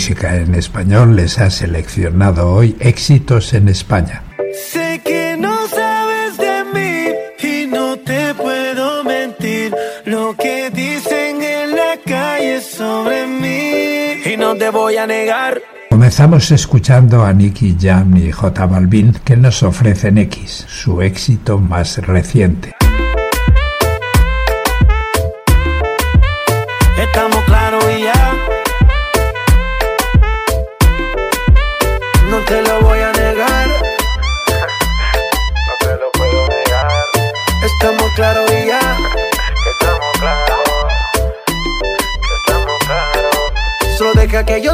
Música en español les ha seleccionado hoy éxitos en España. Sé que no sabes de mí y no te puedo mentir. Lo que dicen en la calle sobre mí. Y no te voy a negar. Comenzamos escuchando a Nicky Jam y J Balvin que nos ofrecen X, su éxito más reciente.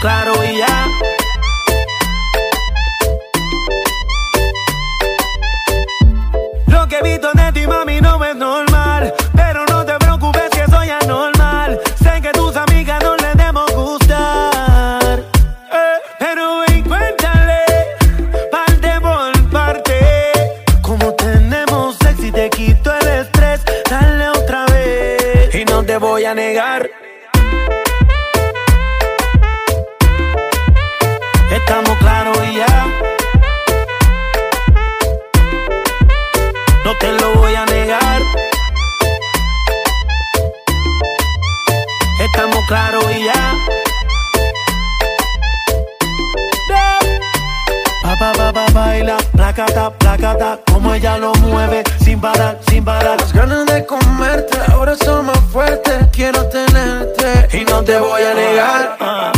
Claros y ya. Placata, placata, como ella lo mueve, sin parar, sin parar. Las ganas de comerte ahora son más fuertes. Quiero tenerte y no te voy a negar. Ah.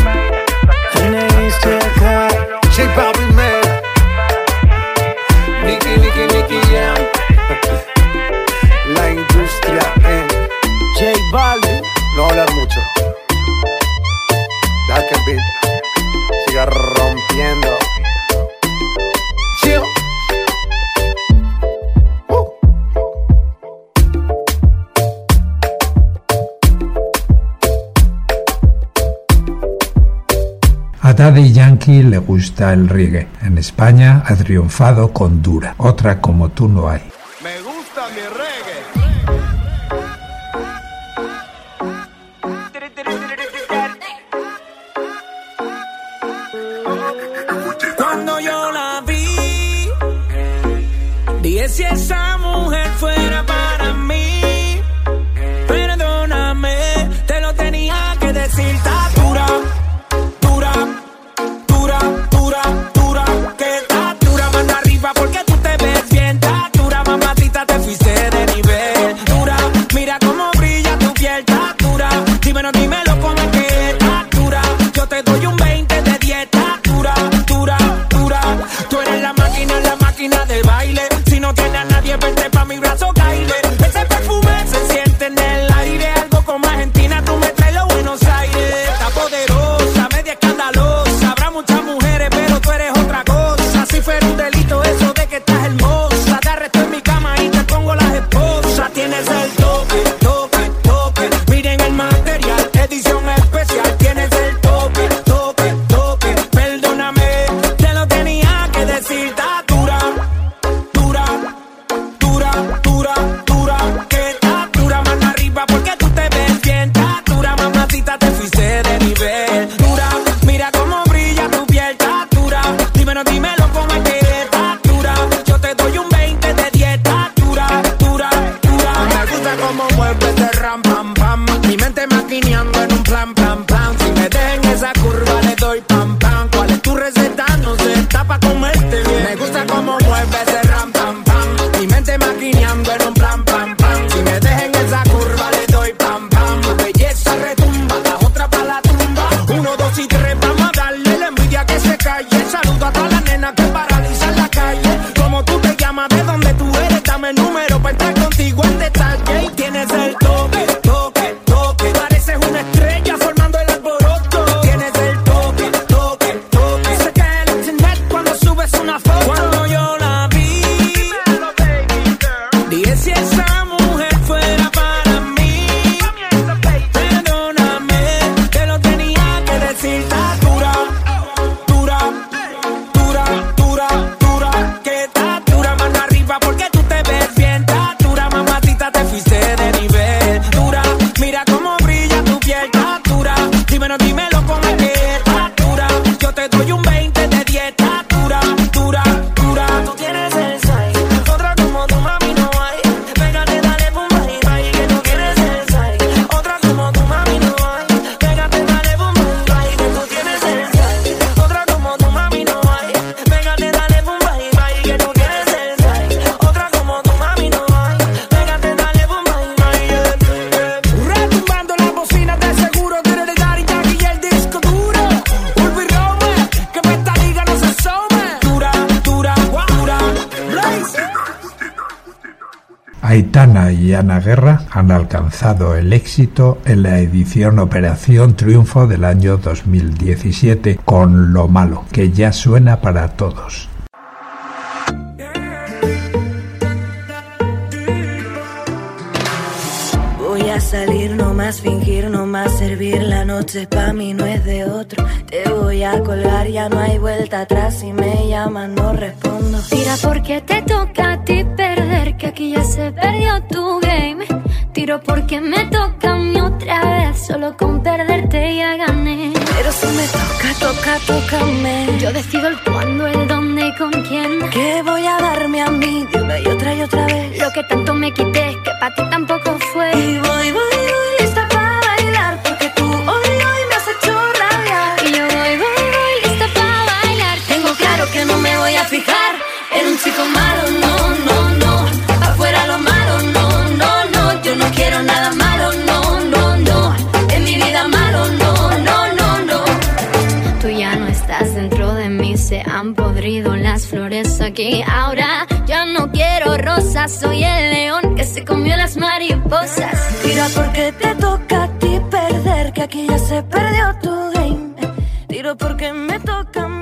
Yankee le gusta el reggae. En España ha triunfado con Dura, otra como tú no hay. Me gusta mi reggae. Cuando yo la vi, dije si esa mujer fuera como mueve ese ram pam pam. Mi mente maquineando dímelo, dímelo con el Aitana y Ana Guerra han alcanzado el éxito en la edición Operación Triunfo del año 2017 con Lo Malo, que ya suena para todos. Voy a salir, no más fingir, no más servir. La noche pa' mí no es de otro. Te voy a colgar, ya no hay vuelta atrás. Si me llaman, no respondo. Tira porque te toca a ti perder, que aquí ya se perdió tu game. Tiro porque me toca a mí otra vez, solo con perderte ya gané. Pero si me toca, toca, tócame. Yo decido el cuándo, el dónde y con quién. ¿Qué voy a darme a mí de una y otra y otra vez? Lo que tanto me quité, que para ti tampoco fue. Y voy, voy, voy lista para bailar. Porque tú hoy, hoy me has hecho rabiar. Y yo voy, voy, voy, lista para bailar. Tengo claro que no me voy a fijar en un chico malo, no, no, no. Quiero nada malo, no, no, no. En mi vida malo, no, no, no, no. Tú ya no estás dentro de mí, se han podrido las flores aquí. Ahora ya no quiero rosas, soy el león que se comió las mariposas. Tira porque te toca a ti perder, que aquí ya se perdió tu game. Tiro porque me toca a mí